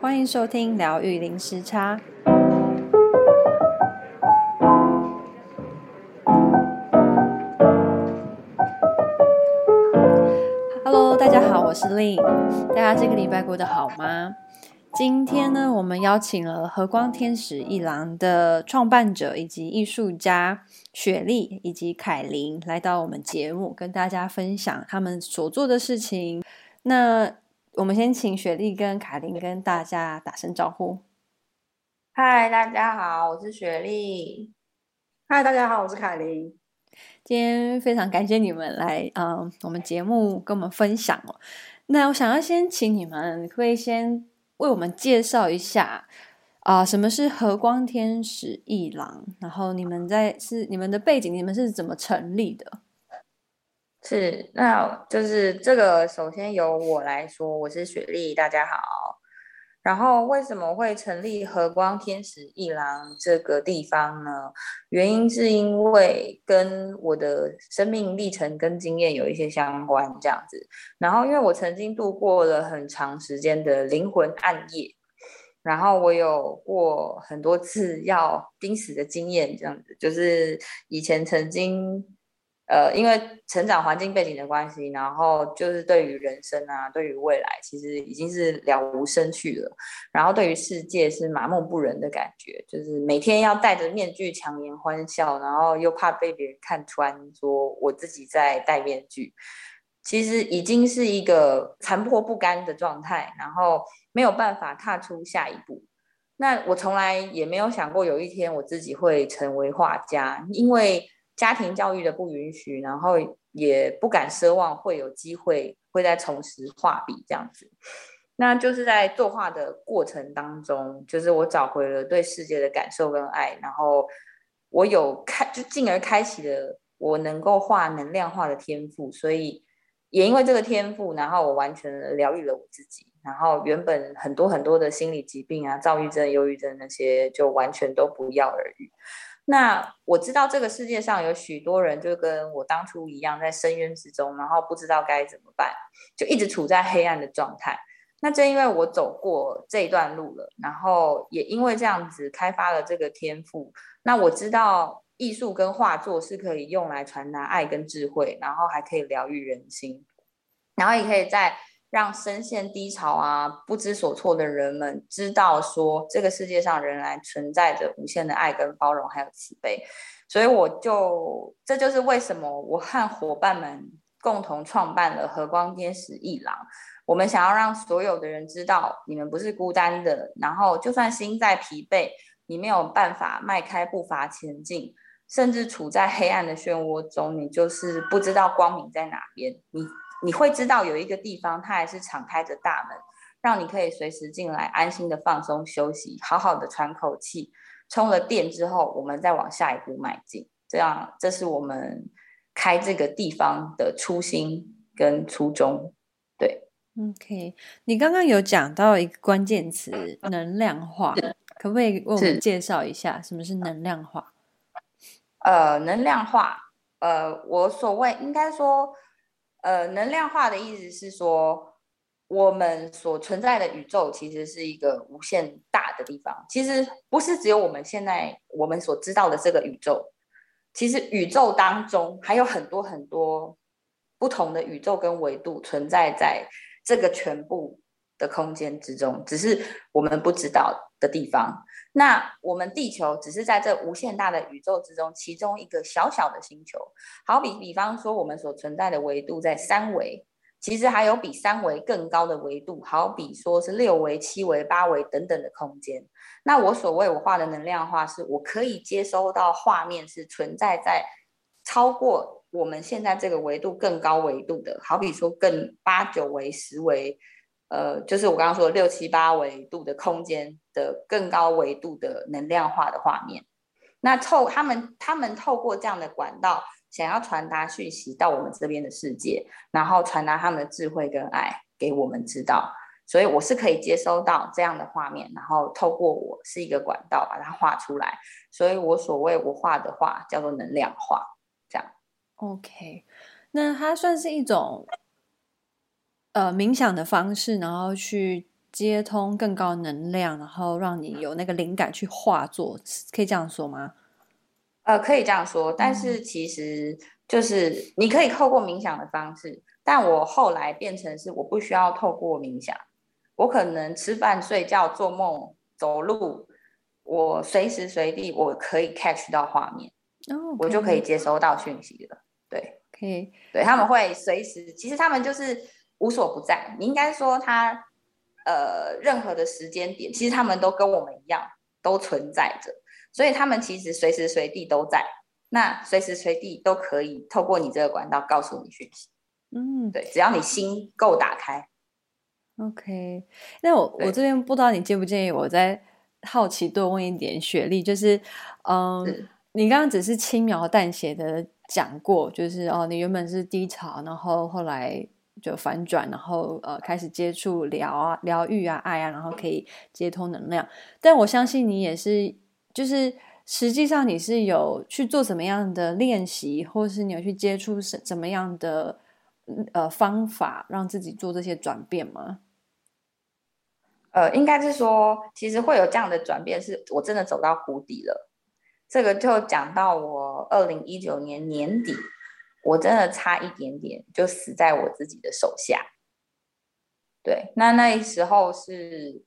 欢迎收听疗愈零时差。Hello，大家好，我是 Lynn。大家这个礼拜过得好吗？今天呢，我们邀请了和光天使一郎的创办者以及艺术家雪莉以及凯琳来到我们节目，跟大家分享他们所做的事情。那我们先请雪莉跟凯琳跟大家打声招呼。嗨，大家好，我是雪莉。嗨，大家好，我是凯琳。今天非常感谢你们来，嗯，我们节目跟我们分享哦。那我想要先请你们，可以先。为我们介绍一下啊、呃，什么是和光天使一郎？然后你们在是你们的背景，你们是怎么成立的？是，那就是这个，首先由我来说，我是雪莉，大家好。然后为什么会成立和光天使一郎这个地方呢？原因是因为跟我的生命历程跟经验有一些相关，这样子。然后因为我曾经度过了很长时间的灵魂暗夜，然后我有过很多次要濒死的经验，这样子，就是以前曾经。呃，因为成长环境背景的关系，然后就是对于人生啊，对于未来，其实已经是了无生趣了。然后对于世界是麻木不仁的感觉，就是每天要戴着面具强颜欢笑，然后又怕被别人看穿，说我自己在戴面具，其实已经是一个残破不堪的状态，然后没有办法踏出下一步。那我从来也没有想过有一天我自己会成为画家，因为。家庭教育的不允许，然后也不敢奢望会有机会会再重拾画笔这样子。那就是在作画的过程当中，就是我找回了对世界的感受跟爱，然后我有开，就进而开启了我能够画能量画的天赋。所以也因为这个天赋，然后我完全疗愈了我自己。然后原本很多很多的心理疾病啊，躁郁症、忧郁症那些，就完全都不药而愈。那我知道这个世界上有许多人就跟我当初一样在深渊之中，然后不知道该怎么办，就一直处在黑暗的状态。那正因为我走过这一段路了，然后也因为这样子开发了这个天赋，那我知道艺术跟画作是可以用来传达爱跟智慧，然后还可以疗愈人心，然后也可以在。让深陷低潮啊、不知所措的人们知道，说这个世界上仍然存在着无限的爱跟包容，还有慈悲。所以我就，这就是为什么我和伙伴们共同创办了和光天使艺廊。我们想要让所有的人知道，你们不是孤单的。然后，就算心在疲惫，你没有办法迈开步伐前进，甚至处在黑暗的漩涡中，你就是不知道光明在哪边。你。你会知道有一个地方，它还是敞开着大门，让你可以随时进来，安心的放松休息，好好的喘口气。充了电之后，我们再往下一步迈进。这样，这是我们开这个地方的初心跟初衷。对，OK。你刚刚有讲到一个关键词“能量化”，可不可以为我们介绍一下什么是能量化？呃，能量化，呃，我所谓应该说。呃，能量化的意思是说，我们所存在的宇宙其实是一个无限大的地方。其实不是只有我们现在我们所知道的这个宇宙，其实宇宙当中还有很多很多不同的宇宙跟维度存在在这个全部的空间之中，只是我们不知道的地方。那我们地球只是在这无限大的宇宙之中，其中一个小小的星球。好比比方说，我们所存在的维度在三维，其实还有比三维更高的维度，好比说是六维、七维、八维等等的空间。那我所谓我画的能量画，是我可以接收到画面是存在在超过我们现在这个维度更高维度的，好比说更八九维、十维。呃，就是我刚刚说的六七八维度的空间的更高维度的能量化的画面，那透他们他们透过这样的管道，想要传达讯息到我们这边的世界，然后传达他们的智慧跟爱给我们知道，所以我是可以接收到这样的画面，然后透过我是一个管道把它画出来，所以我所谓我画的画叫做能量画，这样。OK，那它算是一种。呃，冥想的方式，然后去接通更高能量，然后让你有那个灵感去画作，可以这样说吗？呃，可以这样说，但是其实就是你可以透过冥想的方式，但我后来变成是我不需要透过冥想，我可能吃饭、睡觉、做梦、走路，我随时随地我可以 catch 到画面，oh, okay. 我就可以接收到讯息了。对，可以.对，他们会随时，其实他们就是无所不在。你应该说他呃，任何的时间点，其实他们都跟我们一样，都存在着。所以他们其实随时随地都在，那随时随地都可以透过你这个管道告诉你讯息。嗯，对，只要你心够打开。OK，那我我这边不知道你介不介意，我再好奇多问一点，雪莉，就是，嗯，是你刚刚只是轻描淡写的讲过，就是哦，你原本是低潮，然后后来就反转，然后呃开始接触疗啊、疗愈啊、爱啊，然后可以接通能量。但我相信你也是。就是实际上你是有去做什么样的练习，或是你有去接触什怎么样的呃方法，让自己做这些转变吗？呃，应该是说，其实会有这样的转变，是我真的走到谷底了。这个就讲到我二零一九年年底，我真的差一点点就死在我自己的手下。对，那那时候是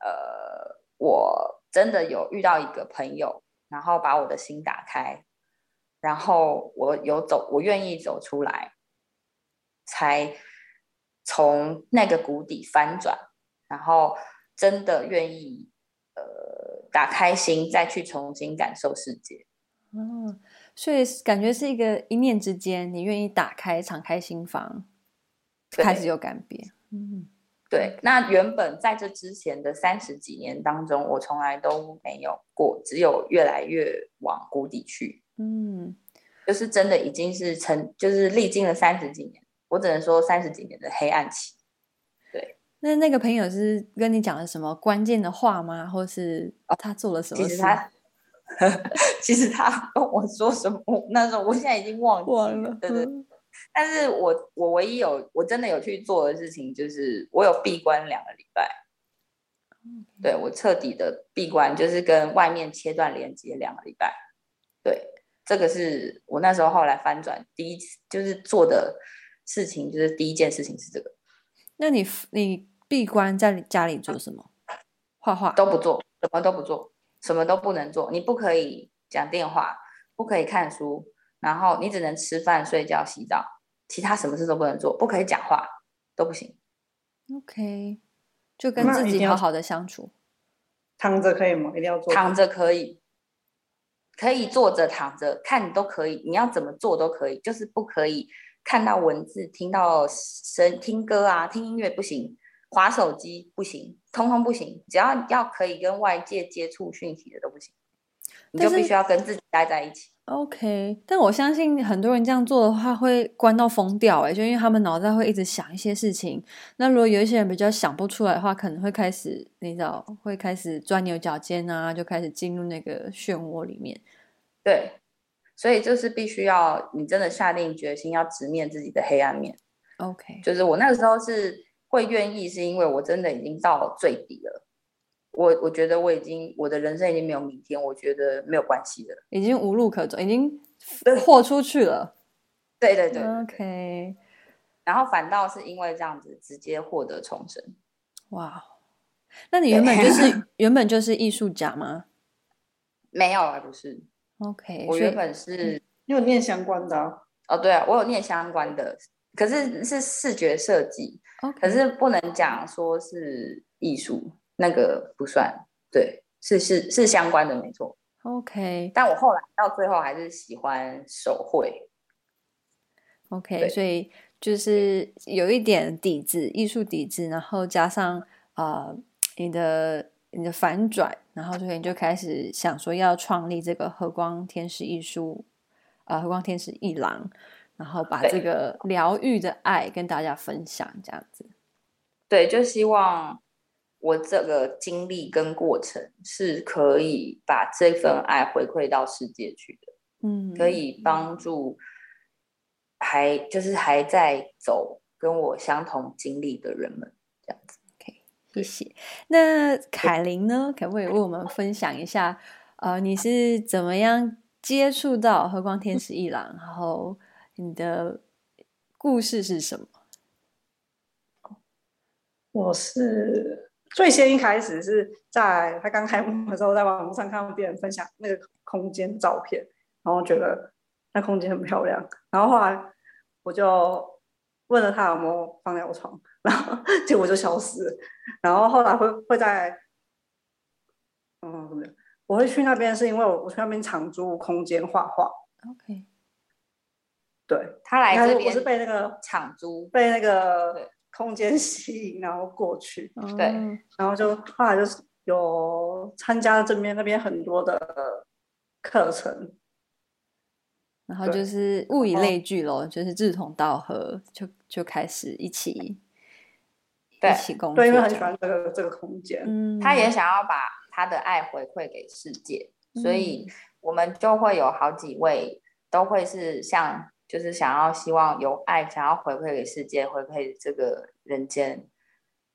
呃我。真的有遇到一个朋友，然后把我的心打开，然后我有走，我愿意走出来，才从那个谷底翻转，然后真的愿意呃打开心，再去重新感受世界。嗯，所以感觉是一个一念之间，你愿意打开、敞开心房，开始有改变。嗯。对，那原本在这之前的三十几年当中，我从来都没有过，只有越来越往谷底去。嗯，就是真的已经是成，就是历经了三十几年，我只能说三十几年的黑暗期。对，那那个朋友是跟你讲了什么关键的话吗？或是他做了什么事？其实他，其实他跟我说什么，那时候我现在已经忘记了。忘了。对对。但是我我唯一有我真的有去做的事情，就是我有闭关两个礼拜，对，我彻底的闭关，就是跟外面切断连接两个礼拜。对，这个是我那时候后来翻转第一次就是做的事情，就是第一件事情是这个。那你你闭关在家里做什么？画画都不做，什么都不做，什么都不能做。你不可以讲电话，不可以看书。然后你只能吃饭、睡觉、洗澡，其他什么事都不能做，不可以讲话，都不行。OK，就跟自己好好的相处。躺着可以吗？一定要坐。躺着可以，可以坐着、躺着看都可以，你要怎么做都可以，就是不可以看到文字、听到声、听歌啊、听音乐不行，滑手机不行，通通不行。只要要可以跟外界接触讯息的都不行，你就必须要跟自己待在一起。OK，但我相信很多人这样做的话会关到疯掉哎，就因为他们脑袋会一直想一些事情。那如果有一些人比较想不出来的话，可能会开始你知道会开始钻牛角尖啊，就开始进入那个漩涡里面。对，所以就是必须要你真的下定决心要直面自己的黑暗面。OK，就是我那个时候是会愿意，是因为我真的已经到最底了。我我觉得我已经我的人生已经没有明天，我觉得没有关系了，已经无路可走，已经豁出去了。对对对，OK。然后反倒是因为这样子直接获得重生。哇，那你原本就是原本就是艺术家吗？没有啊，不是。OK，我原本是你有念相关的啊？哦，对啊，我有念相关的，可是是视觉设计，Okay. 可是不能讲说是艺术。那个不算，对，是是是相关的，没错。OK，但我后来到最后还是喜欢手绘。OK，所以就是有一点底子，艺术底子，然后加上啊、呃，你的你的反转，然后所以你就开始想说要创立这个和光天使艺术啊、呃，和光天使艺廊，然后把这个疗愈的爱跟大家分享，这样子。对，就希望。我这个经历跟过程是可以把这份爱回馈到世界去的，嗯，可以帮助还就是还在走跟我相同经历的人们，这样子。OK，谢谢。那凯琳呢？可不可以为我们分享一下？呃，你是怎么样接触到和光天使一郎？然后你的故事是什么？我是最先一开始是在他刚开幕的时候，在网络上看到别人分享那个空间照片，然后觉得那空间很漂亮，然后后来我就问了他有没有放在我床，然后 结果就消失了。然后后来会会在，嗯，我会去那边是因为我我去那边长租空间画画。OK，对，他来这边我是被那个场租被那个。空间吸引，然后过去，对，然后就后来就是有参加这边那边很多的课程，然后就。是物以类聚咯，就是志同道合，就就开始一起对一起工作，对，因为很喜欢这个这个空间，嗯，他也想要把他的爱回馈给世界，所以我们就会有好几位都会是像。就是想要希望有爱，想要回馈给世界，回馈这个人间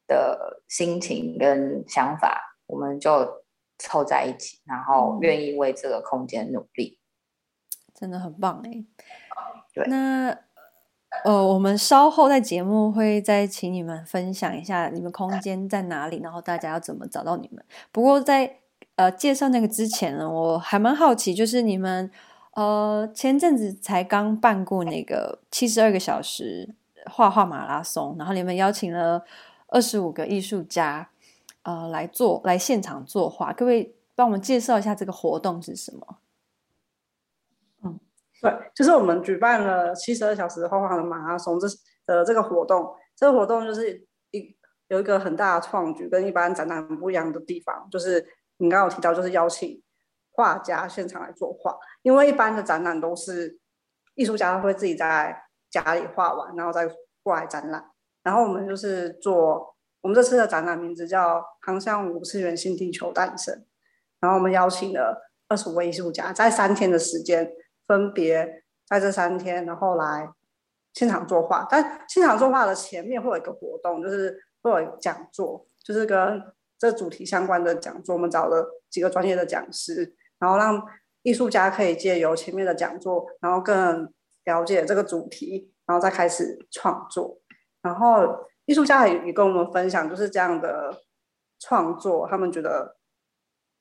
的心情跟想法，我们就凑在一起，然后愿意为这个空间努力，真的很棒哎。对，那呃，我们稍后在节目会再请你们分享一下你们空间在哪里，然后大家要怎么找到你们。不过在呃介绍那个之前呢，我还蛮好奇，就是你们。呃，前阵子才刚办过那个七十二个小时画画马拉松，然后你们邀请了二十五个艺术家，呃，来做来现场作画，各位帮我们介绍一下这个活动是什么？嗯，对，就是我们举办了七十二小时画画的马拉松，这呃这个活动，这个活动就是一有一个很大的创举，跟一般展览不一样的地方，就是你刚刚有提到，就是邀请。画家现场来作画，因为一般的展览都是艺术家会自己在家里画完，然后再过来展览。然后我们就是做，我们这次的展览名字叫《航向五次元新地球诞生》。然后我们邀请了二十五位艺术家，在三天的时间，分别在这三天，然后来现场作画。但现场作画的前面会有一个活动，就是会有讲座，就是跟这主题相关的讲座。我们找了几个专业的讲师。然后让艺术家可以借由前面的讲座，然后更了解这个主题，然后再开始创作。然后艺术家也也跟我们分享，就是这样的创作，他们觉得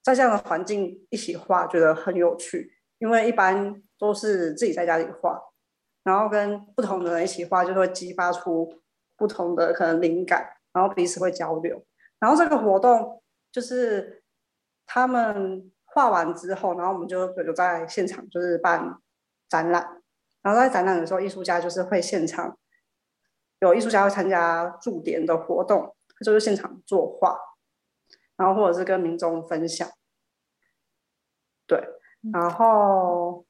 在这样的环境一起画，觉得很有趣。因为一般都是自己在家里画，然后跟不同的人一起画，就会激发出不同的可能灵感，然后彼此会交流。然后这个活动就是他们。画完之后，然后我们就留在现场，就是办展览。然后在展览的时候，艺术家就是会现场有艺术家会参加驻点的活动，就是现场作画，然后或者是跟民众分享。对，然后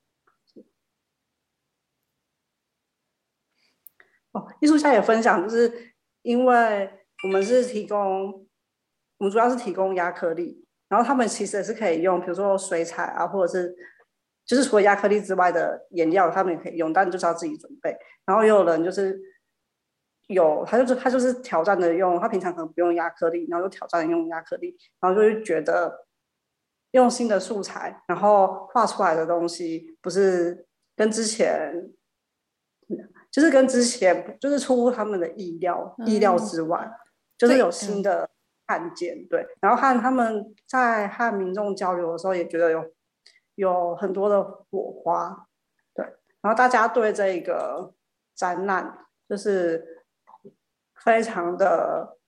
哦，艺术家也分享，就是因为我们是提供，我们主要是提供亚克力。然后他们其实也是可以用，比如说水彩啊，或者是就是除了亚克力之外的颜料，他们也可以用，但就是要自己准备。然后也有人就是有，他就是他就是挑战的用，他平常可能不用亚克力，然后就挑战用亚克力，然后就会觉得用新的素材，然后画出来的东西不是跟之前，就是跟之前就是出乎他们的意料，嗯、意料之外，就是有新的。看见对，然后和他们在和民众交流的时候，也觉得有有很多的火花，对，然后大家对这个展览就是非常的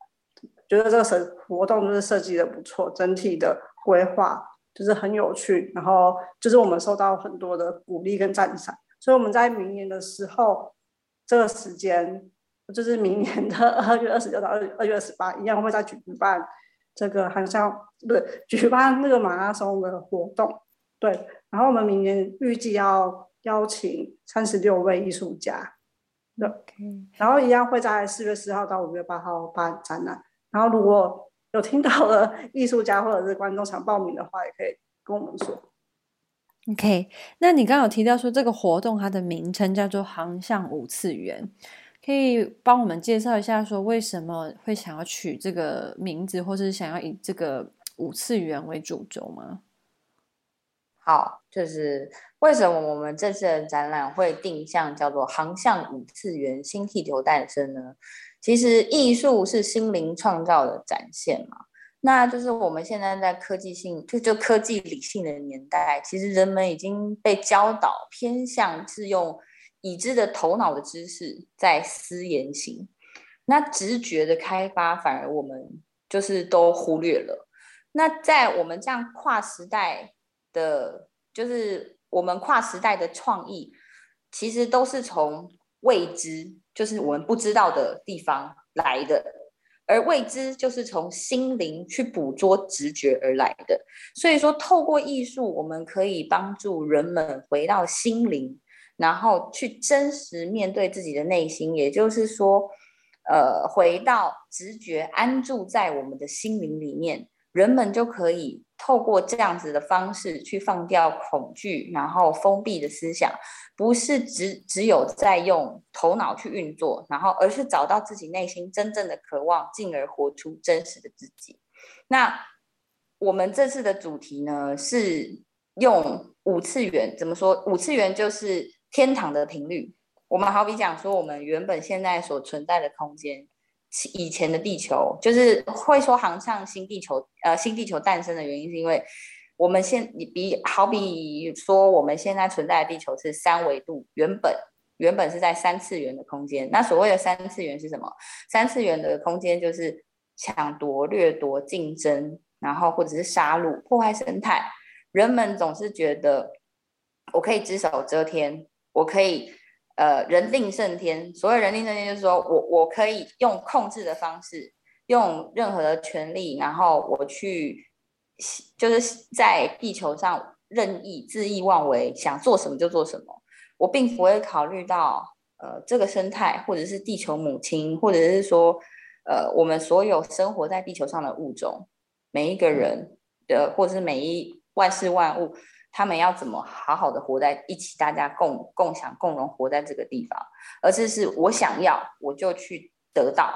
觉得这个设活动就是设计的不错，整体的规划就是很有趣，然后就是我们受到很多的鼓励跟赞赏，所以我们在明年的时候这个时间。就是明年的 二月二十六到二二月二十八，一样会在举办这个航向，不是举办那个马拉松的活动。对，然后我们明年预计要邀请三十六位艺术家，对，Okay. 然后一样会在四月四号到五月八号办展览。然后如果有听到的 艺术家或者是观众想报名的话，也可以跟我们说。OK，那你刚刚有提到说这个活动它的名称叫做航向五次元。可以帮我们介绍一下，说为什么会想要取这个名字，或是想要以这个五次元为主轴吗？好，就是为什么我们这次的展览会定向叫做“航向五次元，新地球诞生”呢？其实艺术是心灵创造的展现嘛。那就是我们现在在科技性就就科技理性的年代，其实人们已经被教导偏向是用已知的头脑的知识在思言行，那直觉的开发反而我们就是都忽略了。那在我们这样跨时代的，就是我们跨时代的创意，其实都是从未知，就是我们不知道的地方来的。而未知就是从心灵去捕捉直觉而来的，所以说透过艺术，我们可以帮助人们回到心灵，然后去真实面对自己的内心，也就是说，呃，回到直觉安住在我们的心灵里面。人们就可以透过这样子的方式去放掉恐惧，然后封闭的思想，不是只只有在用头脑去运作，然后而是找到自己内心真正的渴望，进而活出真实的自己。那我们这次的主题呢，是用五次元，怎么说？五次元就是天堂的频率。我们好比讲说，我们原本现在所存在的空间。以前的地球就是会说航向新地球，呃，新地球诞生的原因是因为我们现你比好比说我们现在存在的地球是三维度，原本原本是在三次元的空间。那所谓的三次元是什么？三次元的空间就是抢夺、掠夺、竞争，然后或者是杀戮、破坏生态。人们总是觉得我可以只手遮天，我可以。呃，人定胜天。所谓人定胜天，就是说我我可以用控制的方式，用任何的权利，然后我去，就是在地球上任意恣意妄为，想做什么就做什么。我并不会考虑到呃这个生态，或者是地球母亲，或者是说呃我们所有生活在地球上的物种，每一个人的，或者是每一万事万物。他们要怎么好好的活在一起？大家共共享、共荣，活在这个地方，而是是我想要，我就去得到，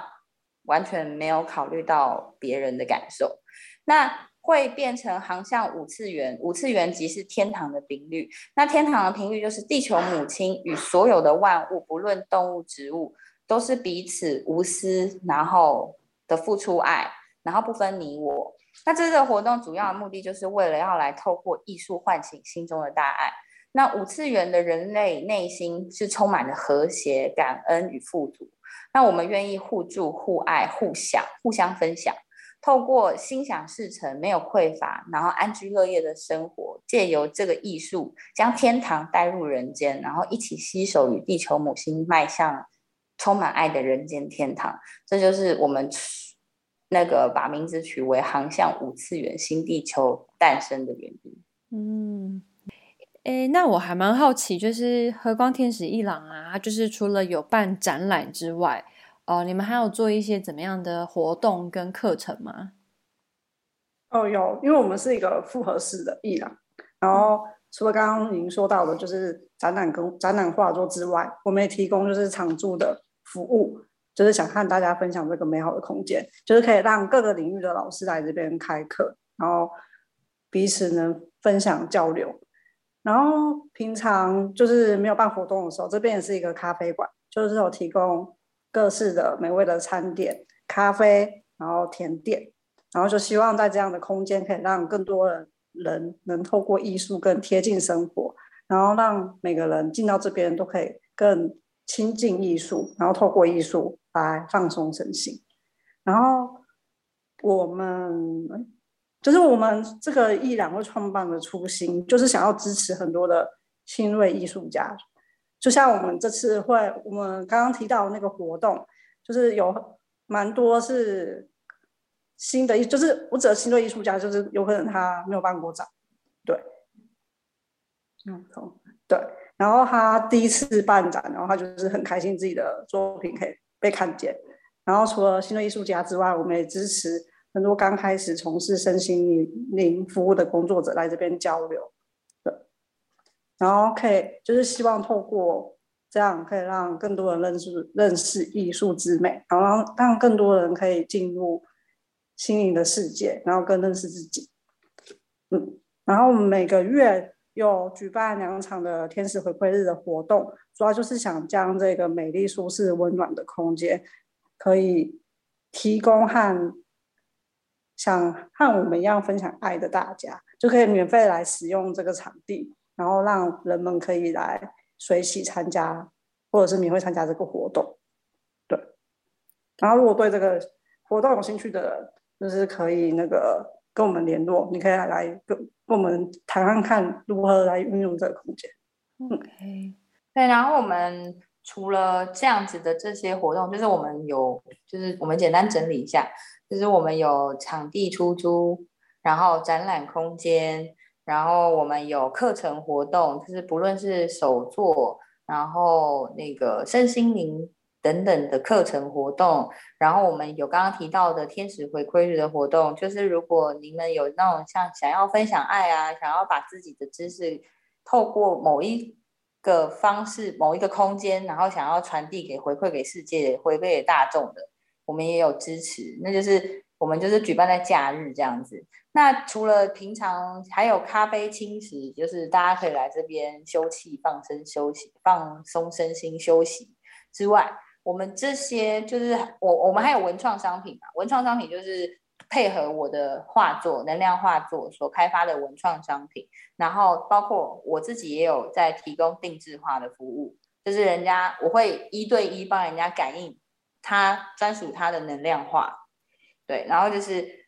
完全没有考虑到别人的感受。那会变成航向五次元，五次元即是天堂的频率。那天堂的频率就是地球母亲与所有的万物，不论动物、植物，都是彼此无私，然后的付出爱，然后不分你我。那这个活动主要的目的就是为了要来透过艺术唤醒心中的大爱。那五次元的人类内心是充满了和谐、感恩与富足。那我们愿意互助、互爱、互享、互相分享，透过心想事成、没有匮乏，然后安居乐业的生活，借由这个艺术将天堂带入人间，然后一起携手与地球母亲迈向充满爱的人间天堂。这就是我们。那个把名字取为“航向五次元，新地球诞生”的原因。嗯，诶，那我还蛮好奇，就是和光天使一郎啊，就是除了有办展览之外，哦、呃，你们还有做一些怎么样的活动跟课程吗？哦，有，因为我们是一个复合式的艺廊，然后除了刚刚您说到的，就是展览跟展览画作之外，我们也提供就是常驻的服务。就是想和大家分享这个美好的空间，就是可以让各个领域的老师来这边开课，然后彼此能分享交流。然后平常就是没有办活动的时候，这边也是一个咖啡馆，就是有提供各式的美味的餐点、咖啡，然后甜点，然后就希望在这样的空间可以让更多的人能透过艺术更贴近生活，然后让每个人进到这边都可以更亲近艺术，然后透过艺术。来放松身心，然后我们就是我们这个艺廊会创办的初心，就是想要支持很多的新锐艺术家。就像我们这次会，我们刚刚提到那个活动，就是有蛮多是新的，就是我指的新锐艺术家，就是有可能他没有办过展，对，嗯，好，对，然后他第一次办展，然后他就是很开心自己的作品可以。被看见，然后除了新锐艺术家之外，我们也支持很多刚开始从事身心灵服务的工作者来这边交流。对，然后可以就是希望透过这样可以让更多人认识认识艺术之美，然后让更多人可以进入心灵的世界，然后更认识自己。嗯，然后每个月有举办两场的天使回馈日的活动，主要就是想将这个美丽、舒适、温暖的空间，可以提供和想和我们一样分享爱的大家，就可以免费来使用这个场地，然后让人们可以来。随喜参加，或者是免费参加这个活动，对。然后如果对这个活动有兴趣的，就是可以那个跟我们联络，你可以来跟跟我们谈谈看如何来运用这个空间。OK，对。然后我们除了这样子的这些活动，就是我们有，就是我们简单整理一下，就是我们有场地出租，然后展览空间。然后我们有课程活动，就是不论是手作，然后那个身心灵等等的课程活动。然后我们有刚刚提到的天使回馈日的活动，就是如果你们有那种像想要分享爱啊，想要把自己的知识透过某一个方式、某一个空间，然后想要传递给回馈给世界、回馈给大众的，我们也有支持。那就是我们就是举办在假日这样子。那除了平常还有咖啡轻食，就是大家可以来这边休憩、放松、休息、放松身心、休息之外，我们这些就是我我们还有文创商品嘛？文创商品就是配合我的画作、能量画作所开发的文创商品，然后包括我自己也有在提供定制化的服务，就是人家我会一对一帮人家感应他专属他的能量画，对，然后就是。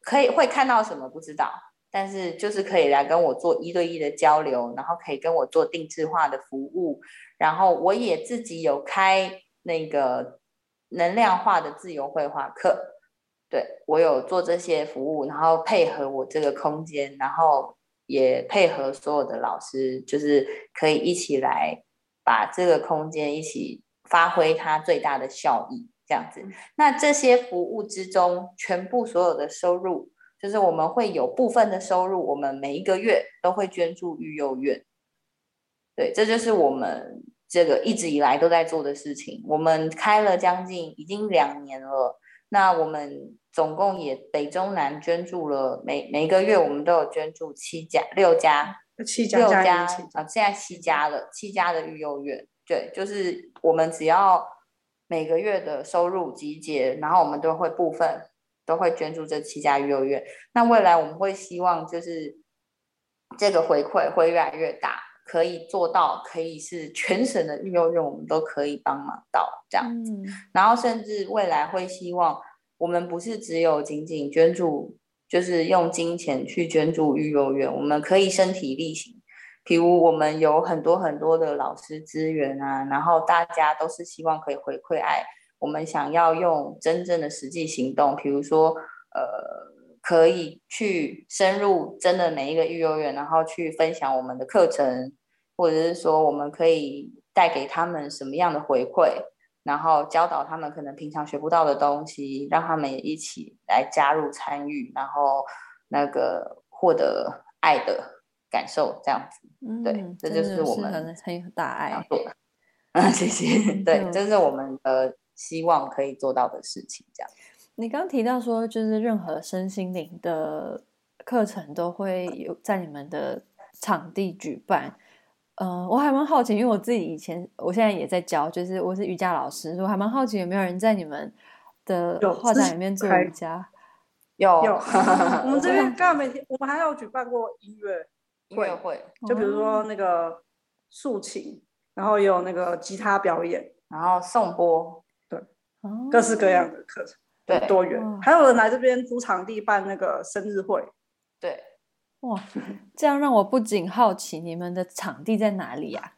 可以会看到什么不知道，但是就是可以来跟我做一对一的交流，然后可以跟我做定制化的服务，然后我也自己有开那个能量化的自由绘画课，对，我有做这些服务，然后配合我这个空间，然后也配合所有的老师，就是可以一起来把这个空间一起发挥它最大的效益。这样子，那这些服务之中，全部所有的收入，就是我们会有部分的收入，我们每一个月都会捐助育幼院。对，这就是我们这个一直以来都在做的事情。我们开了将近已经两年了，那我们总共也北中南捐助了每每一个月，我们都有捐助七家、六家、七家、六家啊，现在七家了，七家的育幼院。对，就是我们只要。每个月的收入集结，然后我们都会部分都会捐助这七家育幼院。那未来我们会希望就是这个回馈会越来越大，可以做到可以是全省的育幼院，我们都可以帮忙到这样子。然后甚至未来会希望我们不是只有仅仅捐助，就是用金钱去捐助育幼院，我们可以身体力行。譬如我们有很多很多的老师资源啊，然后大家都是希望可以回馈爱，我们想要用真正的实际行动，比如说呃，可以去深入真的每一个育幼院，然后去分享我们的课程，或者是说我们可以带给他们什么样的回馈，然后教导他们可能平常学不到的东西，让他们也一起来加入参与，然后那个获得爱的。感受这样子，嗯、对，这就是我们很很大爱啊，谢谢，对，这是我们的希望可以做到的事情。这样，你刚提到说，就是任何身心灵的课程都会有在你们的场地举办。嗯、呃，我还蛮好奇，因为我自己以前，我现在也在教，就是我是瑜伽老师，我还蛮好奇有没有人在你们的画展里面做瑜伽？有，有，我们这边刚好每天，我们还有举办过音乐。会会，就比如说那个竖琴，然后也有那个吉他表演，然后颂钵，对，各式各样的课程，对，多元。还有人来这边租场地办那个生日会，对，哇，这样让我不仅好奇，你们的场地在哪里呀？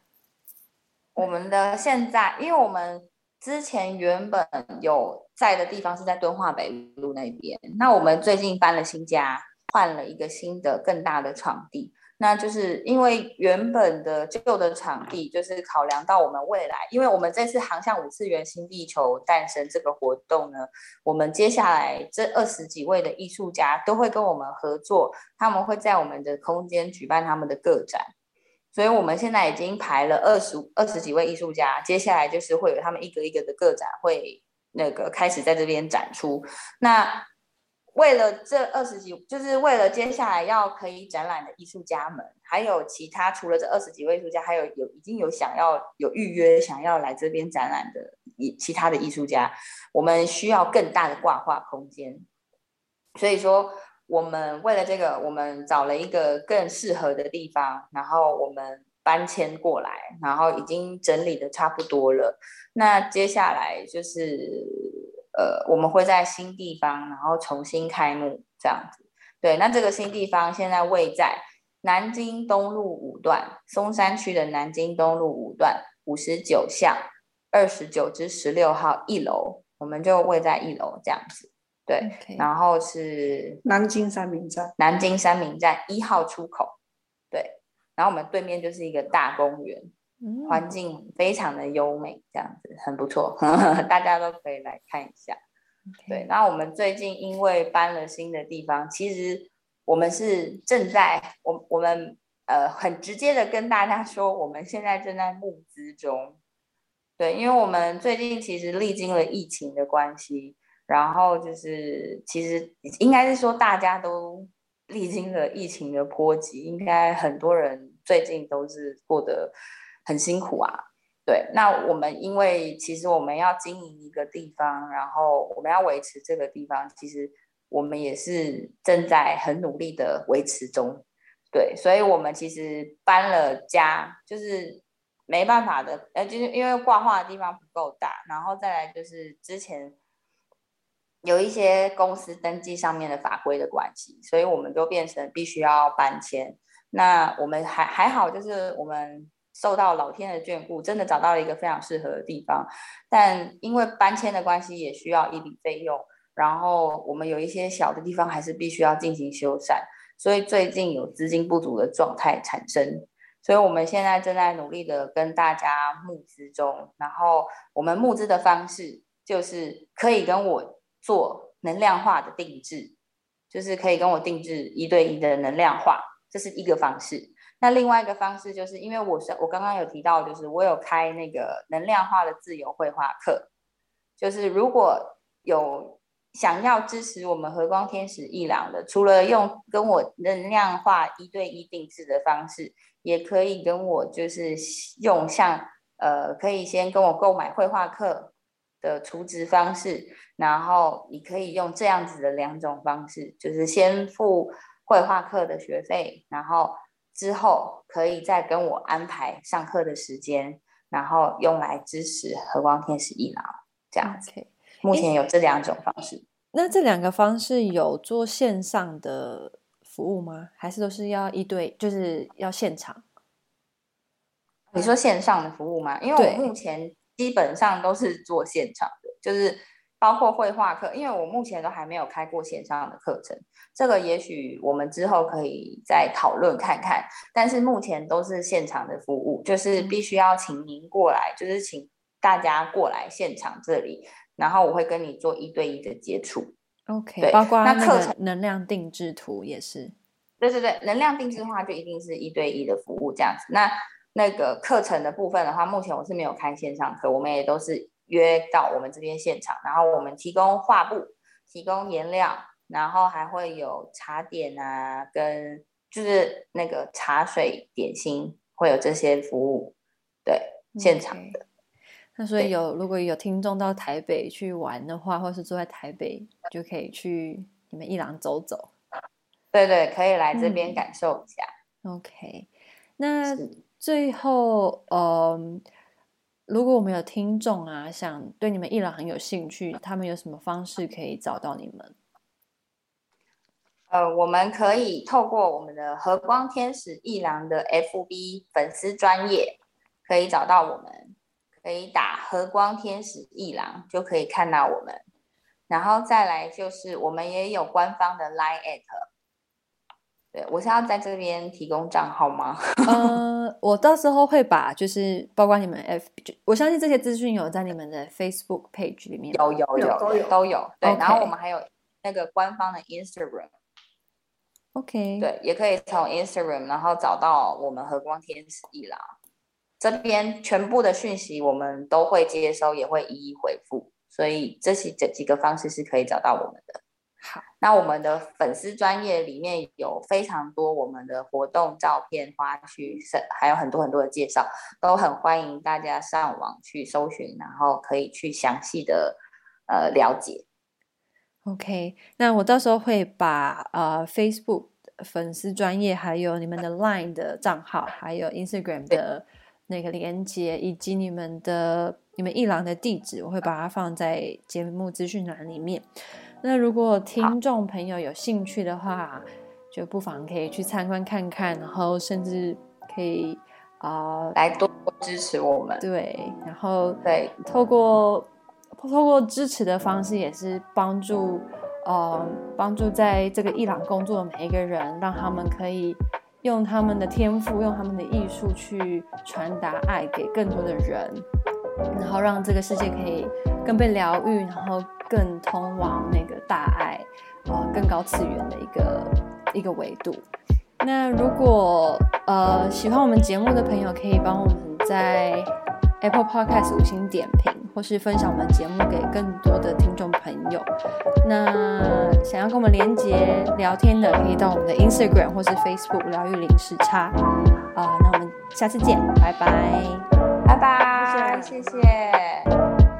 我们的现在，因为我们之前原本有在的地方是在敦化北路那边，那我们最近搬了新家，换了一个新的更大的场地。那就是因为原本的旧的场地，就是考量到我们未来，因为我们这次航向五次元新地球诞生这个活动呢，我们接下来这二十几位的艺术家都会跟我们合作，他们会在我们的空间举办他们的个展。所以我们现在已经排了二十二十几位艺术家，接下来就是会有他们一个一个的个展会那个开始在这边展出。那为了这二十几，就是为了接下来要可以展览的艺术家们，还有其他除了这二十几位艺术家，还有有已经有想要有预约想要来这边展览的艺其他的艺术家，我们需要更大的挂画空间。所以说，我们为了这个，我们找了一个更适合的地方，然后我们搬迁过来，然后已经整理的差不多了。那接下来就是。呃，我们会在新地方，然后重新开幕这样子。对，那这个新地方现在位在南京东路五段，松山区的南京东路五段五十九巷二十九至十六号一楼，我们就位在一楼这样子。对，Okay. 然后是南京三明站，南京三明站一号出口。对，然后我们对面就是一个大公园。环境非常的优美，这样子很不错，大家都可以来看一下。对，那我们最近因为搬了新的地方，其实我们是正在我我们呃很直接的跟大家说，我们现在正在募资中。对，因为我们最近其实历经了疫情的关系，然后就是其实应该是说大家都历经了疫情的波及，应该很多人最近都是过得。很辛苦啊，对。那我们因为其实我们要经营一个地方，然后我们要维持这个地方，其实我们也是正在很努力的维持中，对。所以我们其实搬了家，就是没办法的，呃，就是因为挂画的地方不够大，然后再来就是之前有一些公司登记上面的法规的关系，所以我们就变成必须要搬迁。那我们还还好，就是我们。受到老天的眷顾，真的找到了一个非常适合的地方，但因为搬迁的关系，也需要一笔费用。然后我们有一些小的地方还是必须要进行修缮，所以最近有资金不足的状态产生。所以我们现在正在努力的跟大家募资中。然后我们募资的方式就是可以跟我做能量化的定制，就是可以跟我定制一对一的能量化，这是一个方式。那另外一个方式，就是因为我是我刚刚有提到，就是我有开那个能量化的自由绘画课，就是如果有想要支持我们和光天使艺廊的，除了用跟我能量化一对一定制的方式，也可以跟我就是用像呃，可以先跟我购买绘画课的储值方式，然后你可以用这样子的两种方式，就是先付绘画课的学费，然后。之后可以再跟我安排上课的时间，然后用来支持和光天使艺廊这样子。Okay. 目前有这两种方式。那这两个方式有做线上的服务吗？还是都是要一对，就是要现场？你说线上的服务吗？因为我目前基本上都是做现场的，就是。包括绘画课，因为我目前都还没有开过线上的课程，这个也许我们之后可以再讨论看看。但是目前都是现场的服务，就是必须要请您过来，就是请大家过来现场这里，然后我会跟你做一对一的接触。OK，对，包括那课程能量定制图也是。对对对，能量定制化就一定是一对一的服务这样子。那那个课程的部分的话，目前我是没有开线上课，我们也都是。约到我们这边现场，然后我们提供画布，提供颜料，然后还会有茶点啊，跟就是那个茶水点心会有这些服务，对，现场的。Okay. 那所以有如果有听众到台北去玩的话，或是住在台北，就可以去你们艺廊走走。对对，可以来这边感受一下。嗯、OK，那最后，嗯。如果我们有听众啊，想对你们一郎很有兴趣，他们有什么方式可以找到你们？呃，我们可以透过我们的和光天使一郎的 FB 粉丝专业，可以找到我们，可以打和光天使一郎就可以看到我们。然后再来就是我们也有官方的 Line@ 对，我是要在这边提供账号吗？呃，我到时候会把，就是包括你们 F，我相信这些资讯有在你们的 Facebook page 里面，有有有都有都有。对，Okay. 然后我们还有那个官方的 Instagram。OK，对，也可以从 Instagram 然后找到我们和光天使一啦这边全部的讯息，我们都会接收，也会一一回复。所以这些这几个方式是可以找到我们的。好，那我们的粉丝专页里面有非常多我们的活动照片、花絮，还有很多很多的介绍，都很欢迎大家上网去搜寻，然后可以去详细的呃了解。OK，那我到时候会把呃 Facebook 粉丝专业，还有你们的 Line 的账号，还有 Instagram 的那个连接，以及你们的你们一郎的地址，我会把它放在节目资讯栏里面。那如果听众朋友有兴趣的话，就不妨可以去参观看看，然后甚至可以啊、呃、来多多支持我们。对，然后对，透过透过支持的方式，也是帮助呃帮助在这个伊朗工作的每一个人，让他们可以用他们的天赋，用他们的艺术去传达爱给更多的人，然后让这个世界可以更被疗愈，然后。更通往那个大爱，呃，更高次元的一个一个维度。那如果呃喜欢我们节目的朋友，可以帮我们在 Apple Podcast 五星点评，或是分享我们节目给更多的听众朋友。那想要跟我们连接聊天的，可以到我们的 Instagram 或是 Facebook 疗愈零时差。啊、那我们下次见，拜拜，拜拜，谢谢。谢谢。